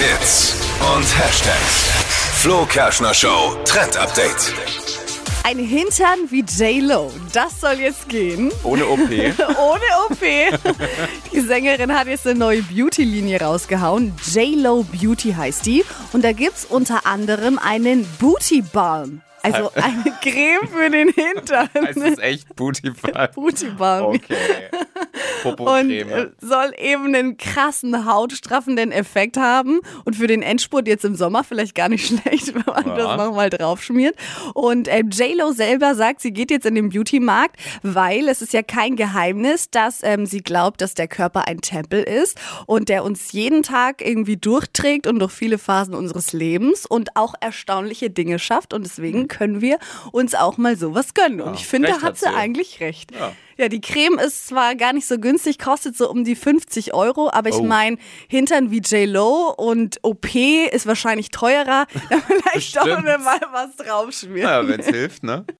Hits und Hashtags. Flo Kerschner Show Trend Update. Ein Hintern wie J-Lo. Das soll jetzt gehen. Ohne OP. Ohne OP. Die Sängerin hat jetzt eine neue Beauty-Linie rausgehauen. J-Lo Beauty heißt die. Und da gibt's unter anderem einen Booty Balm. Also eine Creme für den Hintern. heißt es echt Booty Balm? Booty Balm. Okay. Und soll eben einen krassen hautstraffenden Effekt haben und für den Endspurt jetzt im Sommer vielleicht gar nicht schlecht, wenn man Ja. das nochmal draufschmiert. Und äh, J-Lo selber sagt, sie geht jetzt in den Beauty-Markt, weil es ist ja kein Geheimnis, dass ähm, sie glaubt, dass der Körper ein Tempel ist und der uns jeden Tag irgendwie durchträgt und durch viele Phasen unseres Lebens und auch erstaunliche Dinge schafft und deswegen können wir uns auch mal sowas gönnen. Und ich finde, da hat hat sie sie. eigentlich recht. Ja. Ja, die Creme ist zwar gar nicht so günstig, kostet so um die 50 Euro, aber ich Oh. meine, Hintern wie J-Lo und OP ist wahrscheinlich teurer. Vielleicht doch Bestimmt. wir mal was draufschmieren. Ja, wenn es hilft, ne?